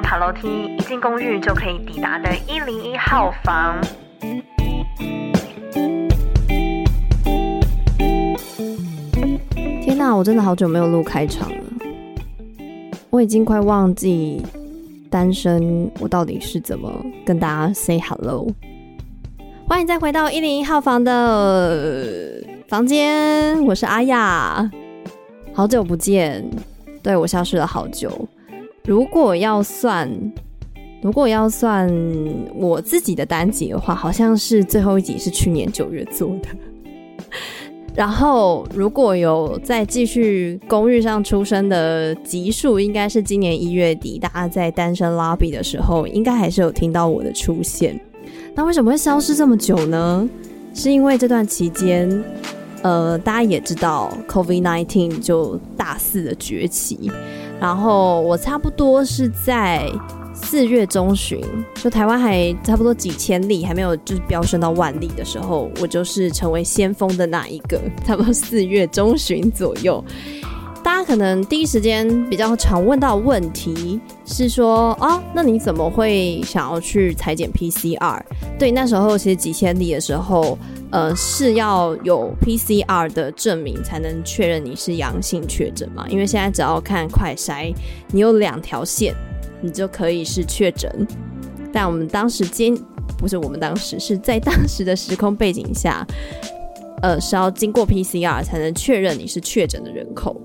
爬楼梯，一进公寓就可以抵达的一零一号房。天哪，我真的好久没有录开场了，我已经快忘记单身我到底是怎么跟大家 say hello。欢迎再回到一零一号房的房间，我是阿雅，好久不见，对，我消失了好久。如果要算，如果要算我自己的单集的话，好像是最后一集是去年九月做的。然后如果有再继续公寓上出生的集数，应该是今年一月底，大家在单身 lobby 的时候，应该还是有听到我的出现。那为什么会消失这么久呢？是因为这段期间，呃，大家也知道，COVID-19 就大肆的崛起。然后我差不多是在四月中旬，就台湾还差不多几千例，还没有就是飙升到万例的时候，我就是成为先锋的那一个。差不多四月中旬左右，大家可能第一时间比较常问到问题是说，哦，那你怎么会想要去裁剪 PCR？对，那时候其实几千例的时候。呃，是要有 PCR 的证明才能确认你是阳性确诊嘛？因为现在只要看快筛，你有两条线，你就可以是确诊。但我们当时经不是我们当时是在当时的时空背景下，呃，是要经过 PCR 才能确认你是确诊的人口。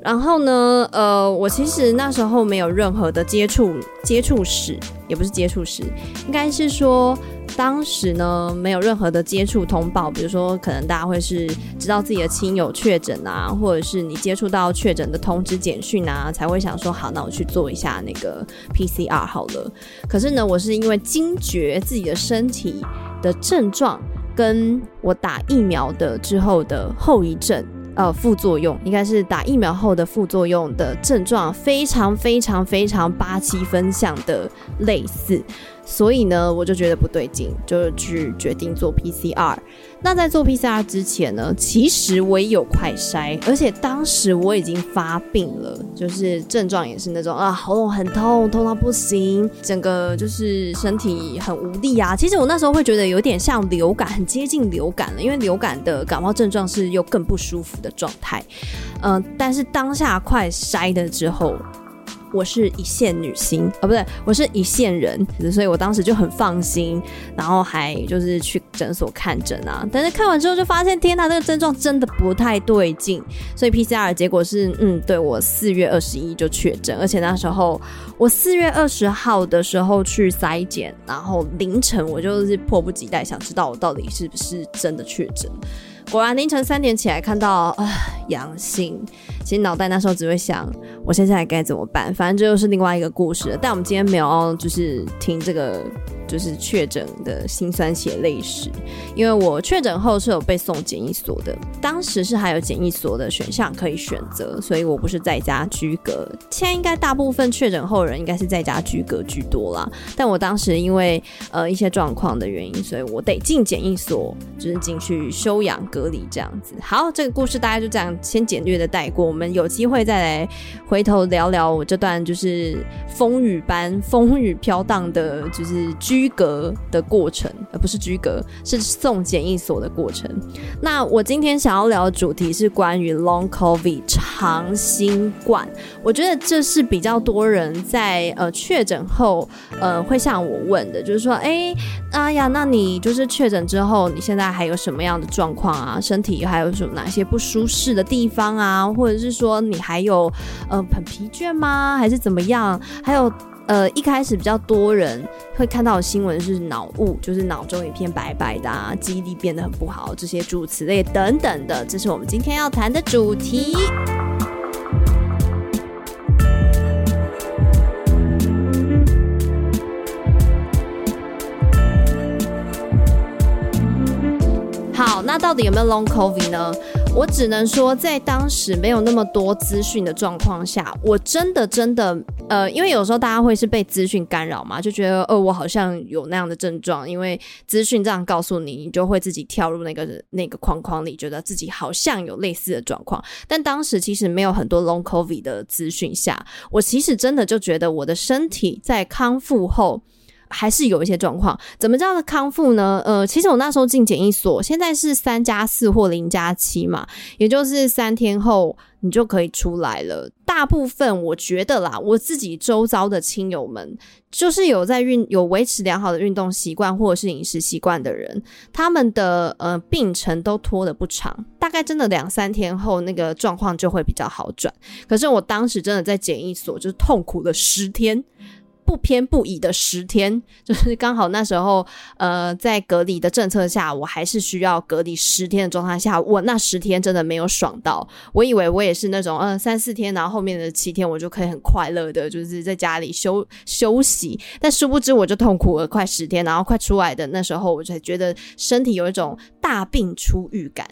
然后呢，呃，我其实那时候没有任何的接触接触史，也不是接触史，应该是说。当时呢，没有任何的接触通报，比如说，可能大家会是知道自己的亲友确诊啊，或者是你接触到确诊的通知简讯啊，才会想说，好，那我去做一下那个 PCR 好了。可是呢，我是因为惊觉自己的身体的症状，跟我打疫苗的之后的后遗症，呃，副作用，应该是打疫苗后的副作用的症状，非常非常非常八七分像的类似。所以呢，我就觉得不对劲，就去决定做 PCR。那在做 PCR 之前呢，其实我也有快筛，而且当时我已经发病了，就是症状也是那种啊，喉咙很痛，痛到不行，整个就是身体很无力啊。其实我那时候会觉得有点像流感，很接近流感了，因为流感的感冒症状是又更不舒服的状态。嗯、但是当下快筛的之后。我是一线女星啊，不对，我是一线人，所以我当时就很放心，然后还就是去诊所看诊啊。但是看完之后就发现，天呐，这个症状真的不太对劲。所以 PCR 结果是，嗯，对，我四月二十一就确诊，而且那时候我四月二十号的时候去筛检，然后凌晨我就是迫不及待想知道我到底是不是真的确诊。果然凌晨三点起来看到啊阳性，其实脑袋那时候只会想，我现在该怎么办？反正这又是另外一个故事。但我们今天没有就是听这个。就是确诊的辛酸血泪史，因为我确诊后是有被送检疫所的，当时是还有检疫所的选项可以选择，所以我不是在家居隔。现在应该大部分确诊后人应该是在家居隔居多啦，但我当时因为呃一些状况的原因，所以我得进检疫所，就是进去休养隔离这样子。好，这个故事大家就这样先简略的带过，我们有机会再来回头聊聊我这段就是风雨般风雨飘荡的，就是居。居隔的过程，而不是居隔，是送检疫所的过程。那我今天想要聊的主题是关于 Long COVID 长新冠。我觉得这是比较多人在呃确诊后，呃会向我问的，就是说，哎、欸，哎呀，那你就是确诊之后，你现在还有什么样的状况啊？身体还有什么哪些不舒适的地方啊？或者是说你还有呃很疲倦吗？还是怎么样？还有。呃，一开始比较多人会看到的新闻是脑雾，就是脑中一片白白的、啊，记忆力变得很不好，这些诸此类等等的，这是我们今天要谈的主题。好，那到底有没有 long COVID 呢？我只能说，在当时没有那么多资讯的状况下，我真的真的呃，因为有时候大家会是被资讯干扰嘛，就觉得，呃，我好像有那样的症状，因为资讯这样告诉你，你就会自己跳入那个那个框框里，觉得自己好像有类似的状况。但当时其实没有很多 Long COVID 的资讯下，我其实真的就觉得我的身体在康复后。还是有一些状况，怎么叫的康复呢？呃，其实我那时候进检疫所，现在是三加四或零加七嘛，也就是三天后你就可以出来了。大部分我觉得啦，我自己周遭的亲友们，就是有在运有维持良好的运动习惯或者是饮食习惯的人，他们的呃病程都拖得不长，大概真的两三天后那个状况就会比较好转。可是我当时真的在检疫所，就是痛苦了十天。不偏不倚的十天，就是刚好那时候，呃，在隔离的政策下，我还是需要隔离十天的状态下，我那十天真的没有爽到。我以为我也是那种，嗯、三四天，然后后面的七天我就可以很快乐的，就是在家里休休息。但殊不知，我就痛苦了快十天，然后快出来的那时候，我才觉得身体有一种大病初愈感。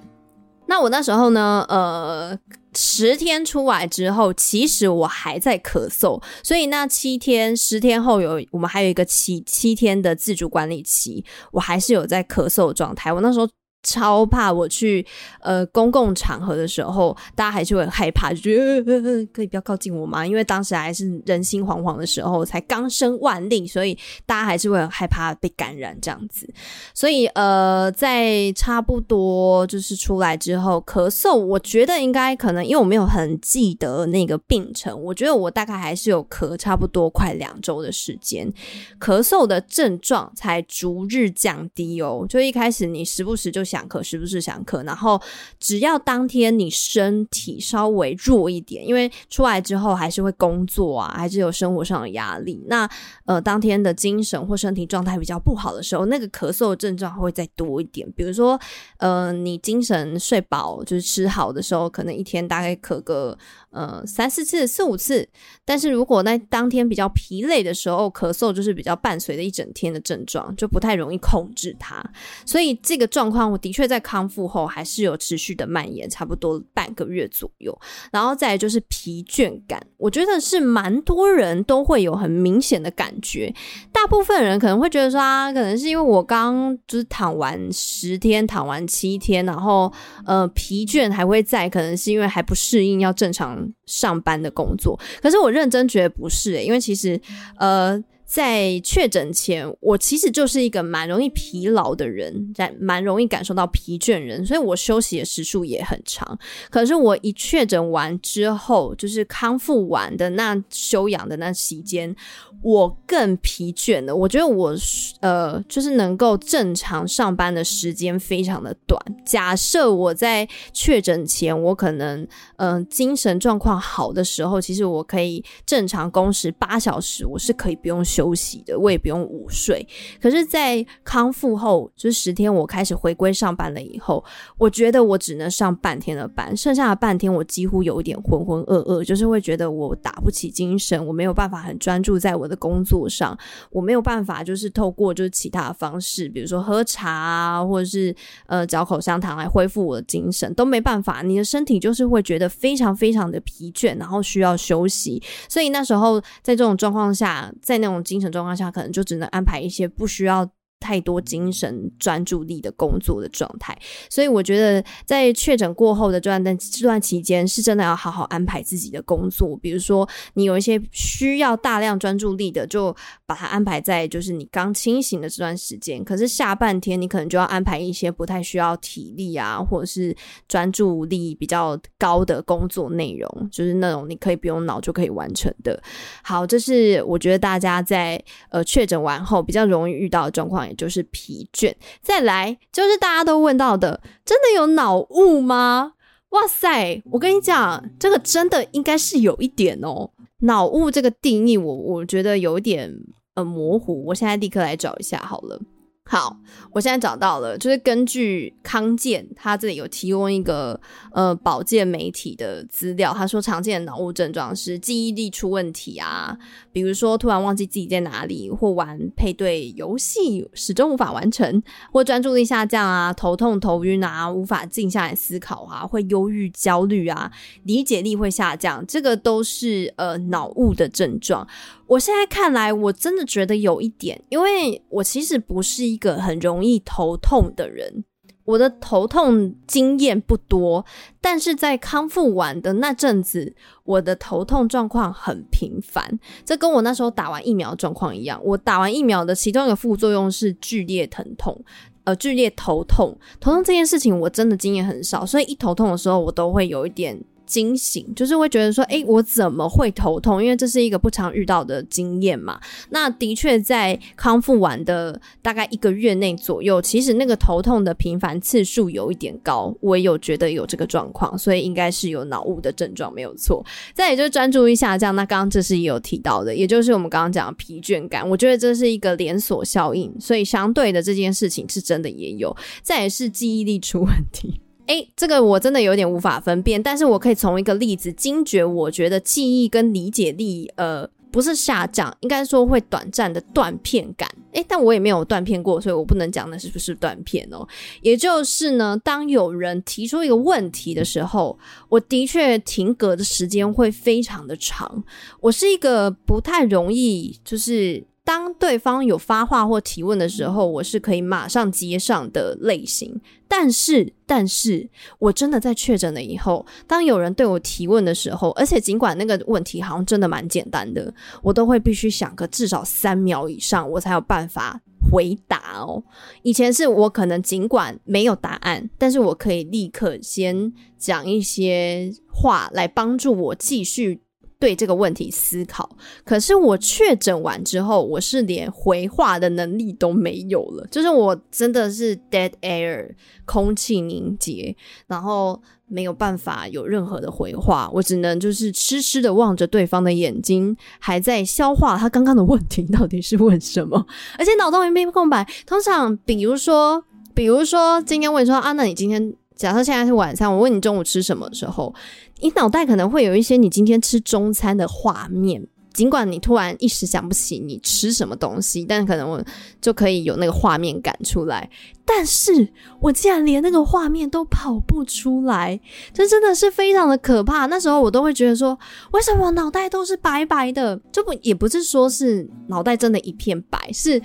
那我那时候呢，呃。十天出来之后，其实我还在咳嗽，所以那七天、十天后有我们还有一个七七天的自主管理期，我还是有在咳嗽状态。我那时候。超怕我去呃公共场合的时候，大家还是会害怕，就觉得可以不要靠近我吗？因为当时还是人心惶惶的时候，才刚生万例，所以大家还是会很害怕被感染这样子。所以呃，在差不多就是出来之后咳嗽，我觉得应该可能因为我没有很记得那个病程，我觉得我大概还是有咳差不多快两周的时间，咳嗽的症状才逐日降低哦。就一开始你时不时就。想咳是不是想咳？然后只要当天你身体稍微弱一点，因为出来之后还是会工作啊，还是有生活上的压力。那呃，当天的精神或身体状态比较不好的时候，那个咳嗽的症状会再多一点。比如说，呃，你精神睡饱就是吃好的时候，可能一天大概咳个呃三四次、四五次。但是如果那当天比较疲累的时候，咳嗽就是比较伴随着一整天的症状，就不太容易控制它。所以这个状况我。的确，在康复后还是有持续的蔓延，差不多半个月左右。然后再来就是疲倦感，我觉得是蛮多人都会有很明显的感觉。大部分人可能会觉得说啊，可能是因为我刚就是躺完十天，躺完七天，然后呃疲倦还会在，可能是因为还不适应要正常上班的工作。可是我认真觉得不是欸，因为其实呃。在确诊前，我其实就是一个蛮容易疲劳的人，在蛮容易感受到疲倦人，所以我休息的时数也很长。可是我一确诊完之后，就是康复完的那休养的那期间，我更疲倦了。我觉得我呃，就是能够正常上班的时间非常的短。假设我在确诊前，我可能嗯、精神状况好的时候，其实我可以正常工时八小时，我是可以不用。休息的，我也不用午睡。可是，在康复后，就是十天我开始回归上班了以后，我觉得我只能上半天的班，剩下的半天我几乎有一点浑浑噩噩，就是会觉得我打不起精神，我没有办法很专注在我的工作上，我没有办法就是透过就是其他的方式，比如说喝茶啊，或者是呃嚼口香糖来恢复我的精神，都没办法。你的身体就是会觉得非常非常的疲倦，然后需要休息。所以那时候在这种状况下，在那种。精神状况下，可能就只能安排一些不需要太多精神专注力的工作的状态，所以我觉得在确诊过后的这段这段期间，是真的要好好安排自己的工作。比如说，你有一些需要大量专注力的，就把它安排在就是你刚清醒的这段时间。可是下半天，你可能就要安排一些不太需要体力啊，或者是专注力比较高的工作内容，就是那种你可以不用脑就可以完成的。好，这是我觉得大家在呃确诊完后比较容易遇到的状况。就是疲倦，再来就是大家都问到的，真的有脑雾吗？哇塞，我跟你讲，这个真的应该是有一点哦。脑雾这个定义我，我觉得有点呃模糊。我现在立刻来找一下好了。好，我现在找到了，就是根据康健，他这里有提供一个呃保健媒体的资料，他说常见的脑雾症状是记忆力出问题啊，比如说突然忘记自己在哪里，或玩配对游戏始终无法完成，或专注力下降啊，头痛头晕啊，无法静下来思考啊，会忧郁焦虑啊，理解力会下降，这个都是呃脑雾的症状。我现在看来，我真的觉得有一点，因为我其实不是一个很容易头痛的人，我的头痛经验不多，但是在康复完的那阵子，我的头痛状况很频繁，这跟我那时候打完疫苗状况一样。我打完疫苗的其中一个副作用是剧烈疼痛，呃，剧烈头痛。头痛这件事情我真的经验很少，所以一头痛的时候，我都会有一点。惊醒，就是会觉得说，诶，我怎么会头痛？因为这是一个不常遇到的经验嘛。那的确在康复完的大概一个月内左右，其实那个头痛的频繁次数有一点高，我也有觉得有这个状况，所以应该是有脑雾的症状没有错。再也就是专注力下降，那刚刚这是也有提到的，也就是我们刚刚讲的疲倦感，我觉得这是一个连锁效应，所以相对的这件事情是真的也有。再也是记忆力出问题。诶，这个我真的有点无法分辨，但是我可以从一个例子惊觉，我觉得记忆跟理解力，呃，不是下降，应该说会短暂的断片感。诶，但我也没有断片过，所以我不能讲那是不是断片哦。也就是呢，当有人提出一个问题的时候，我的确停格的时间会非常的长。我是一个不太容易就是。当对方有发话或提问的时候，我是可以马上接上的类型。但是，但是我真的在确诊了以后，当有人对我提问的时候，而且尽管那个问题好像真的蛮简单的，我都会必须想个至少三秒以上，我才有办法回答哦。以前是我可能尽管没有答案，但是我可以立刻先讲一些话来帮助我继续。对这个问题思考，可是我确诊完之后，我是连回话的能力都没有了，就是我真的是 dead air，空气凝结，然后没有办法有任何的回话，我只能就是痴痴的望着对方的眼睛，还在消化他刚刚的问题到底是问什么，而且脑洞一片空白。通常，比如说，比如说今天问说啊，那你今天？假设现在是晚餐，我问你中午吃什么的时候，你脑袋可能会有一些你今天吃中餐的画面。尽管你突然一时想不起你吃什么东西，但可能我就可以有那个画面感出来。但是我竟然连那个画面都跑不出来，这真的是非常的可怕。那时候我都会觉得说，为什么脑袋都是白白的？就不也不是说是脑袋真的一片白，是。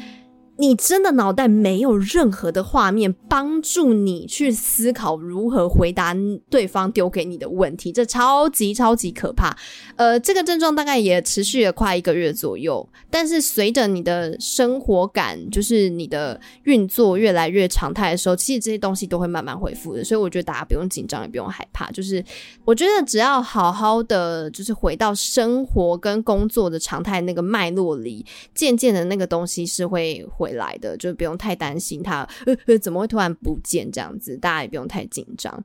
你真的脑袋没有任何的画面帮助你去思考如何回答对方丢给你的问题，这超级超级可怕。呃，这个症状大概也持续了快一个月左右，但是随着你的生活感，就是你的运作越来越常态的时候，其实这些东西都会慢慢恢复的。所以我觉得大家不用紧张，也不用害怕。就是我觉得只要好好的，就是回到生活跟工作的常态那个脉络里，渐渐的那个东西是会回。来的就不用太担心他，呃，怎么会突然不见这样子？大家也不用太紧张。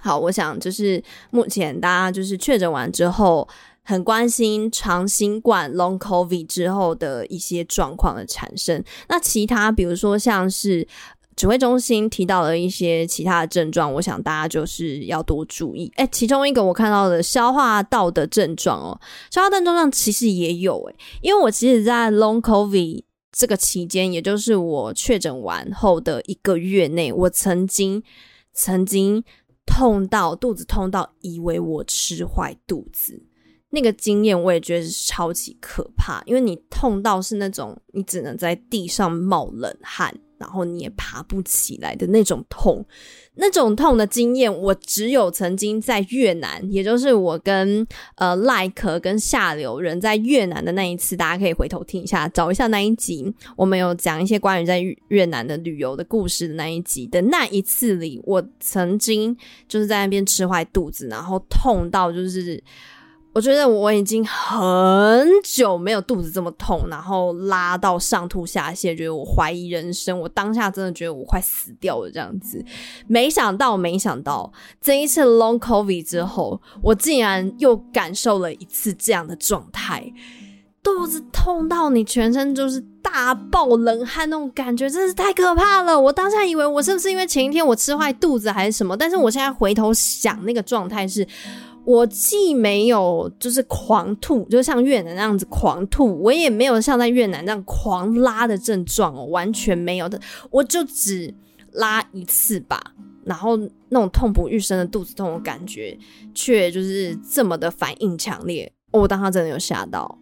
好，我想就是目前大家就是确诊完之后，很关心长新冠 （Long COVID） 之后的一些状况的产生。那其他比如说像是指挥中心提到了一些其他的症状，我想大家就是要多注意。哎，其中一个我看到的消化道的症状哦，消化道症状其实也有哎，因为我其实，在 Long COVID。这个期间，也就是我确诊完后的一个月内，我曾经曾经痛到肚子痛到以为我吃坏肚子，那个经验我也觉得是超级可怕，因为你痛到是那种你只能在地上冒冷汗。然后你也爬不起来的那种痛，那种痛的经验，我只有曾经在越南，也就是我跟呃赖可跟下流人在越南的那一次，大家可以回头听一下，找一下那一集，我们有讲一些关于在越南的旅游的故事的那一集的那一次里，我曾经就是在那边吃坏肚子，然后痛到就是。我觉得我已经很久没有肚子这么痛，然后拉到上吐下泻，觉得我怀疑人生。我当下真的觉得我快死掉了这样子。没想到，没想到这一次 Long COVID 之后，我竟然又感受了一次这样的状态。肚子痛到你全身就是大爆冷汗那种感觉，真是太可怕了。我当下以为我是不是因为前一天我吃坏肚子还是什么？但是我现在回头想，那个状态是，我既没有就是狂吐，就像越南那样子狂吐，我也没有像在越南那样狂拉的症状哦，完全没有的，我就只拉一次吧。然后那种痛不欲生的肚子痛的感觉，却就是这么的反应强烈。我当时真的有吓到。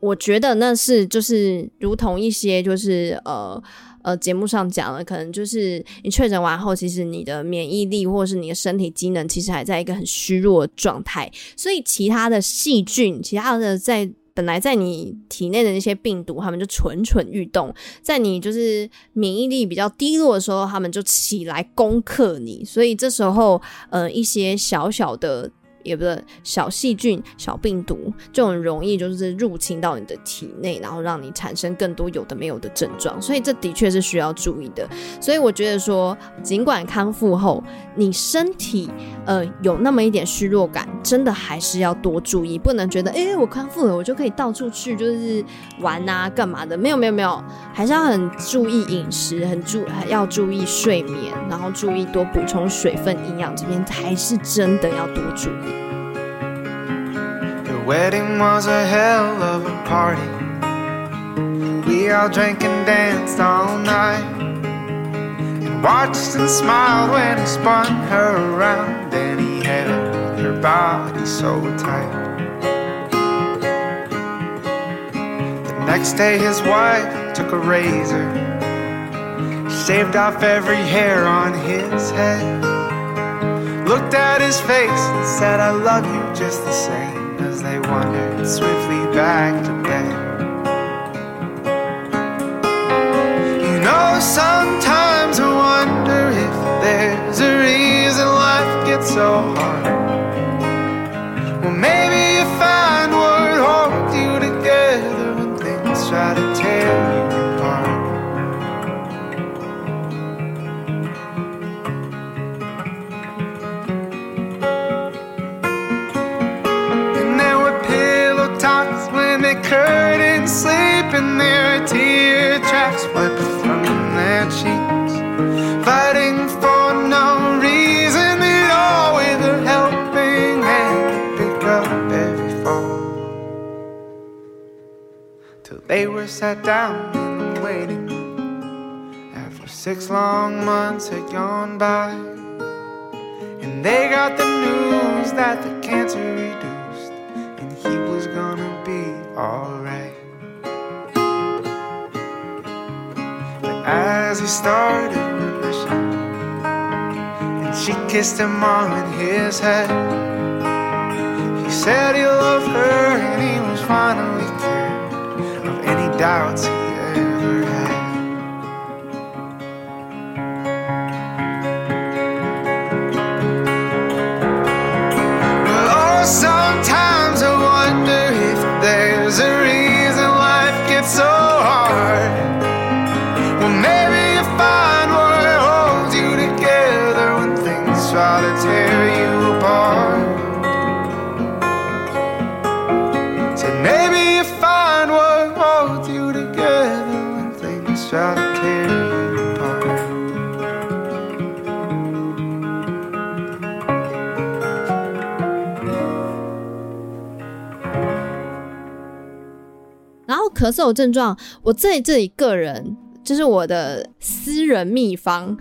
我觉得那是就是如同一些就是呃呃节目上讲的，可能就是你确诊完后，其实你的免疫力或是你的身体机能，其实还在一个很虚弱的状态。所以其他的细菌，其他的在本来在你体内的那些病毒，他们就蠢蠢欲动，在你就是免疫力比较低落的时候，他们就起来攻克你。所以这时候呃一些小小的。也不是小细菌、小病毒就很容易就是入侵到你的体内，然后让你产生更多有的没有的症状，所以这的确是需要注意的。所以我觉得说，尽管康复后你身体呃有那么一点虚弱感，真的还是要多注意，不能觉得哎、我康复了我就可以到处去就是玩啊干嘛的，没有没有没有，还是要很注意饮食，很注要注意睡眠，然后注意多补充水分营养，这边还是真的要多注意。Wedding was a hell of a party. We all drank and danced all night. And watched and smiled when he spun her around. And he held her body so tight. The next day, his wife took a razor, shaved off every hair on his head. Looked at his face and said, I love you just the same. As they wandered swiftly back to bed. You know, sometimes I wonder if there's a reason life gets so hard. Well, maybe you find what months had gone by. And they got the news that the cancer reduced, and he was gonna be alright. But as he started remission, and she kissed him on his head, he said he loved her, and he was finally cured of any doubts 咳嗽的症状，我在这里个人就是我的私人秘方，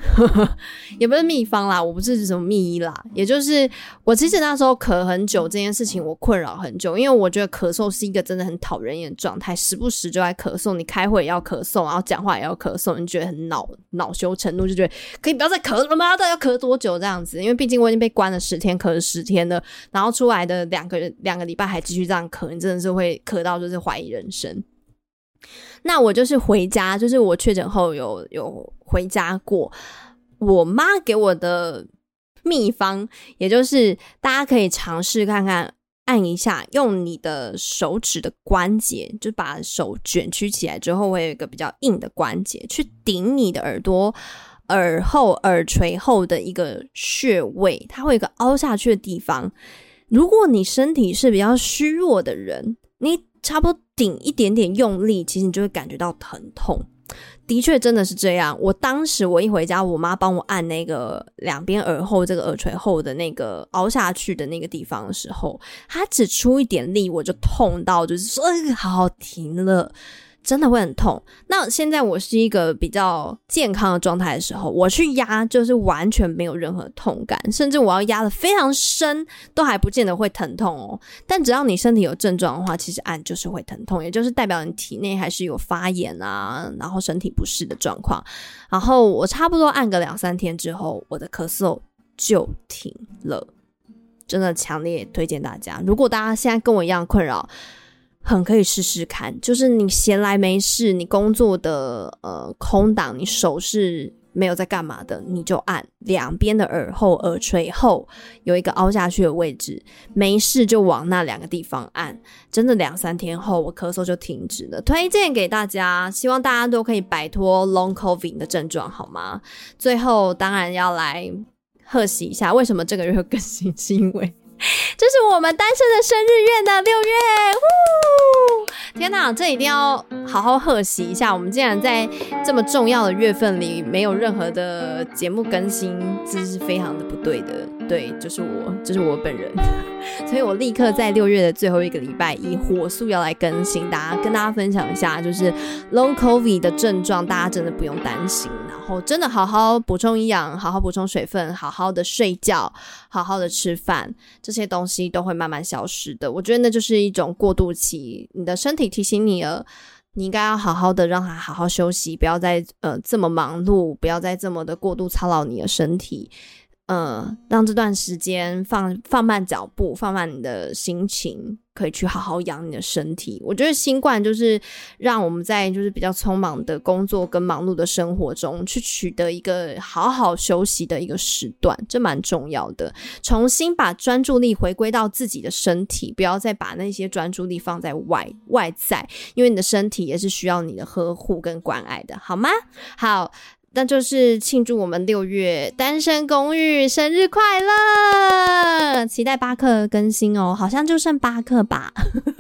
也不是秘方啦，我不是什么秘医啦，也就是我其实那时候咳很久这件事情，我困扰很久，因为我觉得咳嗽是一个真的很讨人厌的状态，时不时就在咳嗽，你开会也要咳嗽，然后讲话也要咳嗽，你觉得很恼恼羞成怒，就觉得可以不要再咳了吗？到底要咳多久这样子？因为毕竟我已经被关了十天，咳了十天了，然后出来的两个两个礼拜还继续这样咳，你真的是会咳到就是怀疑人生。那我就是回家，就是我确诊后有有回家过。我妈给我的秘方，也就是大家可以尝试看看，按一下，用你的手指的关节，就把手卷曲起来之后，会有一个比较硬的关节，去顶你的耳朵、耳后、耳垂后的一个穴位，它会有一个凹下去的地方。如果你身体是比较虚弱的人，你差不多顶一点点用力，其实你就会感觉到疼痛。的确，真的是这样。我当时我一回家，我妈帮我按那个两边耳后这个耳垂后的那个凹下去的那个地方的时候，她只出一点力，我就痛到就是说，哎，好好停了。真的会很痛。那现在我是一个比较健康的状态的时候，我去压就是完全没有任何痛感，甚至我要压得非常深，都还不见得会疼痛哦。但只要你身体有症状的话，其实按就是会疼痛，也就是代表你体内还是有发炎啊，然后身体不适的状况。然后我差不多按个两三天之后，我的咳嗽就停了。真的强烈推荐大家，如果大家现在跟我一样困扰。很可以试试看，就是你闲来没事，你工作的呃空档，你手是没有在干嘛的，你就按两边的耳后、耳垂后有一个凹下去的位置，没事就往那两个地方按，真的两三天后我咳嗽就停止了。推荐给大家，希望大家都可以摆脱 Long COVID 的症状，好吗？最后当然要来贺喜一下，为什么这个月会更新？是因为。这是我们单身的生日月呢，六月，呼！天哪，这一定要好好贺喜一下。我们竟然在这么重要的月份里没有任何的节目更新，这是非常的不对的。对，就是我，就是我本人。所以我立刻在六月的最后一个礼拜一火速要来更新，大家跟大家分享一下，就是 Long COVID 的症状，大家真的不用担心。然后真的好好补充营养，好好补充水分，好好的睡觉，好好的吃饭，这些东西都会慢慢消失的。我觉得那就是一种过渡期，你的身体提醒你了，你应该要好好的让它好好休息，不要再呃这么忙碌，不要再这么的过度操劳你的身体。呃，让这段时间放放慢脚步，放慢你的心情，可以去好好养你的身体。我觉得新冠就是让我们在就是比较匆忙的工作跟忙碌的生活中，去取得一个好好休息的一个时段，这蛮重要的。重新把专注力回归到自己的身体，不要再把那些专注力放在外外在，因为你的身体也是需要你的呵护跟关爱的，好吗？好。那就是庆祝我们六月单身公寓生日快乐！期待巴克更新哦，好像就剩巴克吧。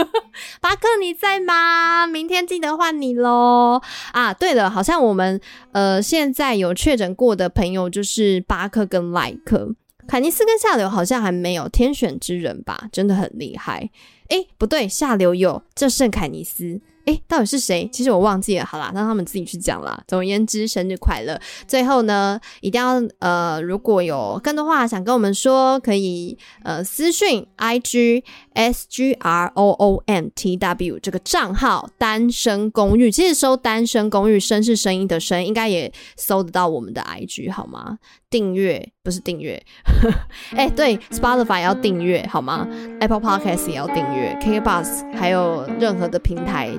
巴克你在吗？明天记得换你喽。啊，对了，好像我们呃现在有确诊过的朋友就是巴克跟莱克，凯尼斯跟夏流好像还没有天选之人吧？真的很厉害。诶，不对，夏流有，就剩凯尼斯。诶，到底是谁？其实我忘记了。好啦，让他们自己去讲啦。总而言之，生日快乐！最后呢，一定要呃，如果有更多话想跟我们说，可以呃私讯 I G S G R O O M T W 这个账号。单身公寓，其实搜单身公寓，声是声音的声，应该也搜得到我们的 I G 好吗？订阅不是订阅，诶，对，Spotify 也要订阅好吗？Apple Podcast 也要订阅，KKBOX 还有任何的平台。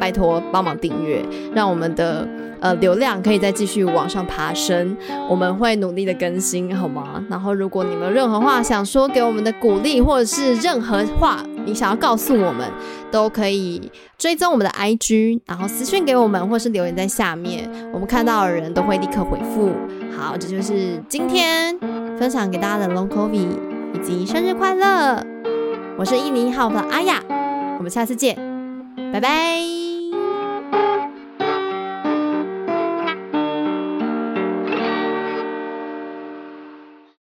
拜托帮忙订阅，让我们的呃流量可以再继续往上爬升。我们会努力的更新，好吗？然后如果你们任何话想说给我们的鼓励，或者是任何话你想要告诉我们，都可以追踪我们的 IG，然后私讯给我们，或是留言在下面，我们看到的人都会立刻回复。好，这就是今天分享给大家的 Long COVID 以及生日快乐。我是一零一号的阿雅，我们下次见，拜拜。